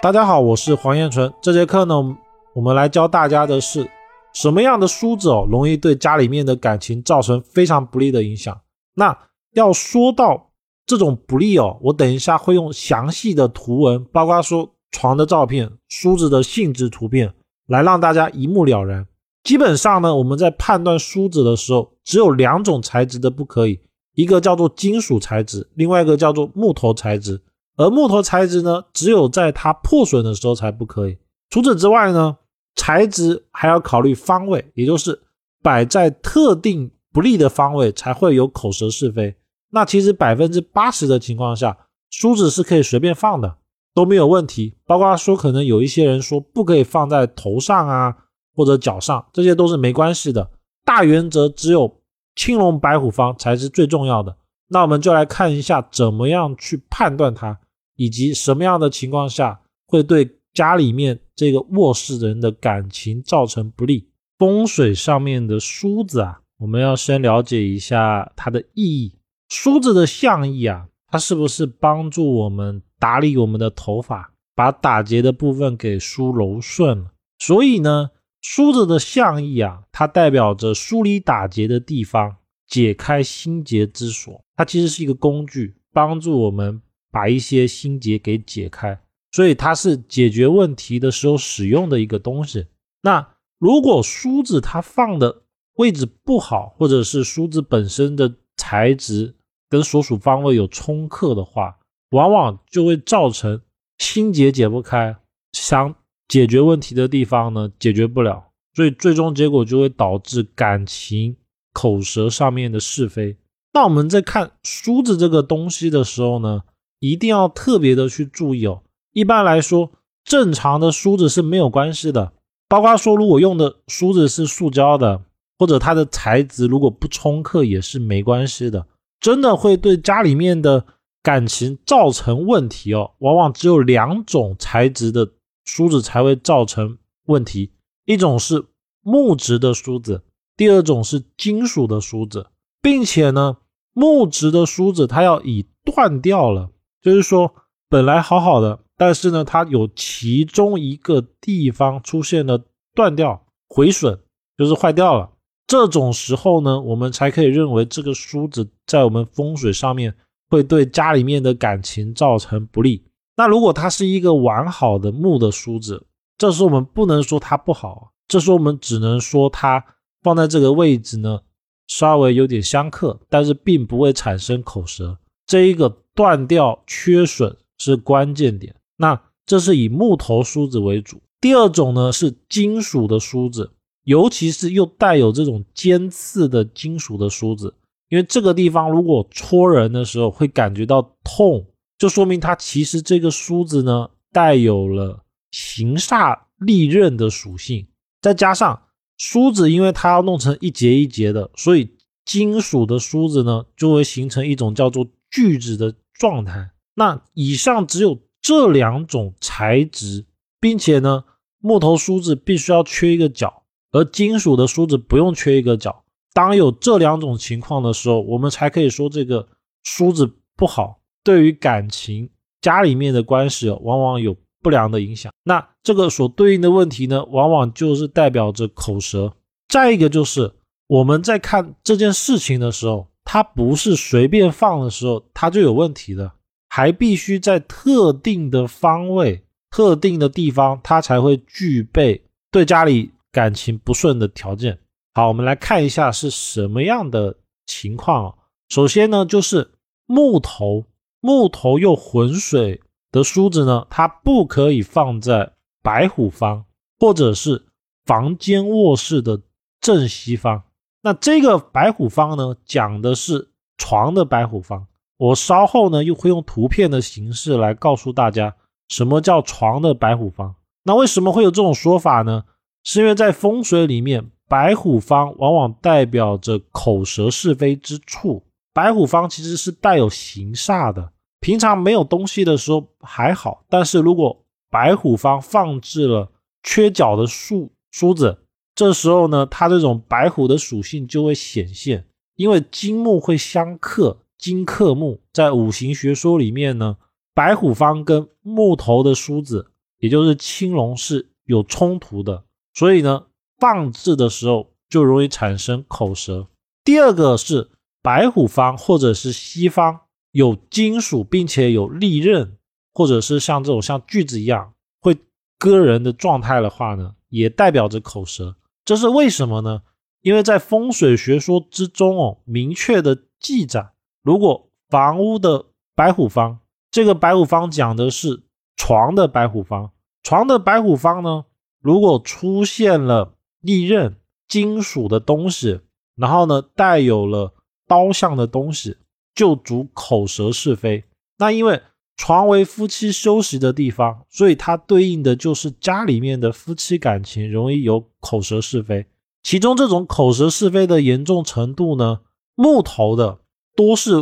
大家好，我是黄彦纯。这节课呢，我们来教大家的是什么样的梳子哦，容易对家里面的感情造成非常不利的影响。那要说到这种不利哦，我等一下会用详细的图文，包括说床的照片、梳子的性质图片，来让大家一目了然。基本上呢，我们在判断梳子的时候，只有两种材质的不可以，一个叫做金属材质，另外一个叫做木头材质。而木头材质呢，只有在它破损的时候才不可以。除此之外呢，材质还要考虑方位，也就是摆在特定不利的方位才会有口舌是非。那其实百分之八十的情况下，梳子是可以随便放的，都没有问题。包括说可能有一些人说不可以放在头上啊，或者脚上，这些都是没关系的。大原则只有青龙白虎方才是最重要的。那我们就来看一下怎么样去判断它。以及什么样的情况下会对家里面这个卧室人的感情造成不利？风水上面的梳子啊，我们要先了解一下它的意义。梳子的象意啊，它是不是帮助我们打理我们的头发，把打结的部分给梳柔顺了？所以呢，梳子的象意啊，它代表着梳理打结的地方，解开心结之所。它其实是一个工具，帮助我们。把一些心结给解开，所以它是解决问题的时候使用的一个东西。那如果梳子它放的位置不好，或者是梳子本身的材质跟所属方位有冲克的话，往往就会造成心结解不开，想解决问题的地方呢解决不了，所以最终结果就会导致感情口舌上面的是非。那我们在看梳子这个东西的时候呢？一定要特别的去注意哦。一般来说，正常的梳子是没有关系的。包括说，如果用的梳子是塑胶的，或者它的材质如果不冲克也是没关系的。真的会对家里面的感情造成问题哦。往往只有两种材质的梳子才会造成问题，一种是木质的梳子，第二种是金属的梳子，并且呢，木质的梳子它要以断掉了。就是说，本来好好的，但是呢，它有其中一个地方出现了断掉、毁损，就是坏掉了。这种时候呢，我们才可以认为这个梳子在我们风水上面会对家里面的感情造成不利。那如果它是一个完好的木的梳子，这时候我们不能说它不好，这时候我们只能说它放在这个位置呢，稍微有点相克，但是并不会产生口舌。这一个。断掉、缺损是关键点。那这是以木头梳子为主。第二种呢是金属的梳子，尤其是又带有这种尖刺的金属的梳子，因为这个地方如果戳人的时候会感觉到痛，就说明它其实这个梳子呢带有了行煞利刃的属性。再加上梳子，因为它要弄成一节一节的，所以金属的梳子呢就会形成一种叫做锯子的。状态，那以上只有这两种材质，并且呢，木头梳子必须要缺一个角，而金属的梳子不用缺一个角。当有这两种情况的时候，我们才可以说这个梳子不好，对于感情、家里面的关系往往有不良的影响。那这个所对应的问题呢，往往就是代表着口舌。再一个就是我们在看这件事情的时候。它不是随便放的时候，它就有问题的，还必须在特定的方位、特定的地方，它才会具备对家里感情不顺的条件。好，我们来看一下是什么样的情况。首先呢，就是木头、木头又浑水的梳子呢，它不可以放在白虎方，或者是房间卧室的正西方。那这个白虎方呢，讲的是床的白虎方。我稍后呢又会用图片的形式来告诉大家什么叫床的白虎方。那为什么会有这种说法呢？是因为在风水里面，白虎方往往代表着口舌是非之处。白虎方其实是带有形煞的。平常没有东西的时候还好，但是如果白虎方放置了缺角的梳梳子。这时候呢，它这种白虎的属性就会显现，因为金木会相克，金克木，在五行学说里面呢，白虎方跟木头的梳子也就是青龙是有冲突的，所以呢，放置的时候就容易产生口舌。第二个是白虎方或者是西方有金属并且有利刃，或者是像这种像锯子一样会割人的状态的话呢，也代表着口舌。这是为什么呢？因为在风水学说之中哦，明确的记载，如果房屋的白虎方，这个白虎方讲的是床的白虎方，床的白虎方呢，如果出现了利刃、金属的东西，然后呢带有了刀相的东西，就主口舌是非。那因为床为夫妻休息的地方，所以它对应的就是家里面的夫妻感情容易有口舌是非。其中这种口舌是非的严重程度呢，木头的多是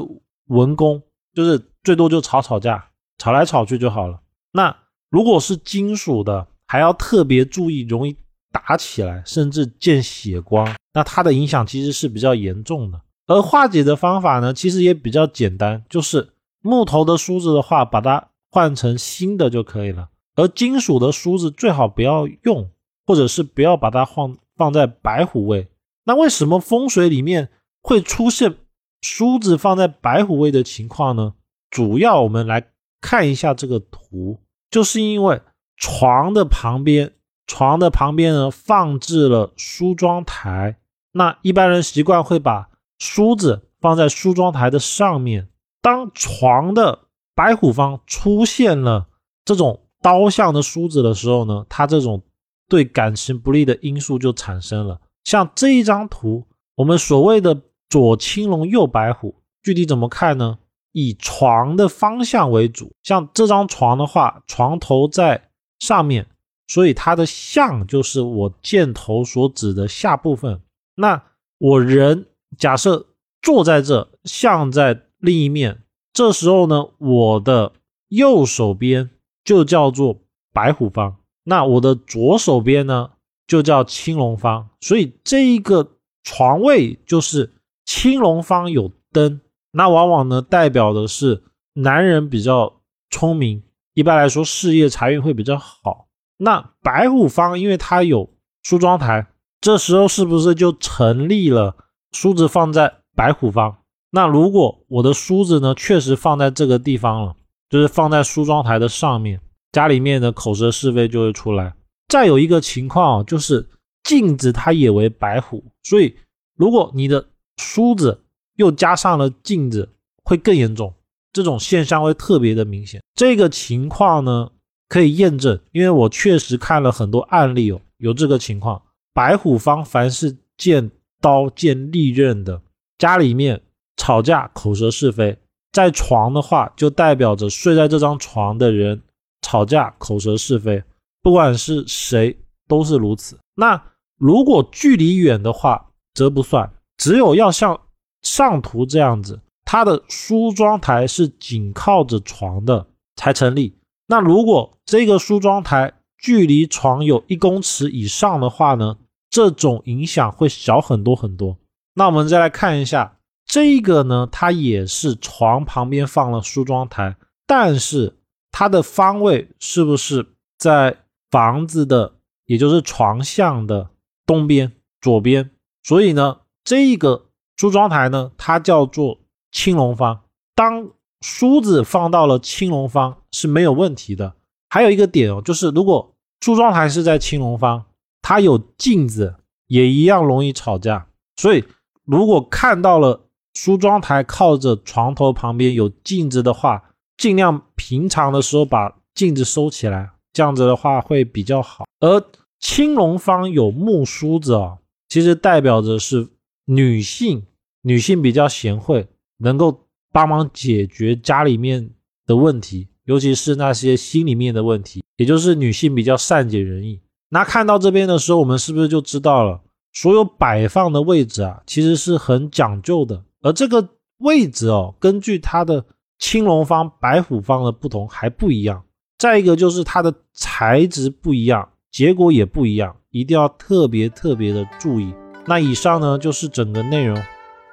文工，就是最多就吵吵架，吵来吵去就好了。那如果是金属的，还要特别注意，容易打起来，甚至见血光。那它的影响其实是比较严重的。而化解的方法呢，其实也比较简单，就是。木头的梳子的话，把它换成新的就可以了。而金属的梳子最好不要用，或者是不要把它放放在白虎位。那为什么风水里面会出现梳子放在白虎位的情况呢？主要我们来看一下这个图，就是因为床的旁边，床的旁边呢放置了梳妆台。那一般人习惯会把梳子放在梳妆台的上面。当床的白虎方出现了这种刀相的梳子的时候呢，它这种对感情不利的因素就产生了。像这一张图，我们所谓的左青龙右白虎，具体怎么看呢？以床的方向为主。像这张床的话，床头在上面，所以它的相就是我箭头所指的下部分。那我人假设坐在这，相在。另一面，这时候呢，我的右手边就叫做白虎方，那我的左手边呢就叫青龙方，所以这一个床位就是青龙方有灯，那往往呢代表的是男人比较聪明，一般来说事业财运会比较好。那白虎方因为它有梳妆台，这时候是不是就成立了梳子放在白虎方？那如果我的梳子呢，确实放在这个地方了，就是放在梳妆台的上面，家里面的口舌是非就会出来。再有一个情况就是镜子它也为白虎，所以如果你的梳子又加上了镜子，会更严重，这种现象会特别的明显。这个情况呢可以验证，因为我确实看了很多案例哦，有这个情况。白虎方凡是见刀见利刃的家里面。吵架口舌是非，在床的话就代表着睡在这张床的人吵架口舌是非，不管是谁都是如此。那如果距离远的话则不算，只有要像上图这样子，它的梳妆台是紧靠着床的才成立。那如果这个梳妆台距离床有一公尺以上的话呢，这种影响会小很多很多。那我们再来看一下。这个呢，它也是床旁边放了梳妆台，但是它的方位是不是在房子的，也就是床向的东边左边？所以呢，这个梳妆台呢，它叫做青龙方。当梳子放到了青龙方是没有问题的。还有一个点哦，就是如果梳妆台是在青龙方，它有镜子，也一样容易吵架。所以如果看到了。梳妆台靠着床头旁边有镜子的话，尽量平常的时候把镜子收起来，这样子的话会比较好。而青龙方有木梳子啊，其实代表着是女性，女性比较贤惠，能够帮忙解决家里面的问题，尤其是那些心里面的问题，也就是女性比较善解人意。那看到这边的时候，我们是不是就知道了，所有摆放的位置啊，其实是很讲究的。而这个位置哦，根据它的青龙方、白虎方的不同还不一样。再一个就是它的材质不一样，结果也不一样，一定要特别特别的注意。那以上呢就是整个内容，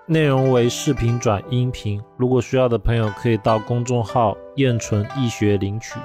内容为视频转音频。如果需要的朋友可以到公众号“燕纯易学”领取。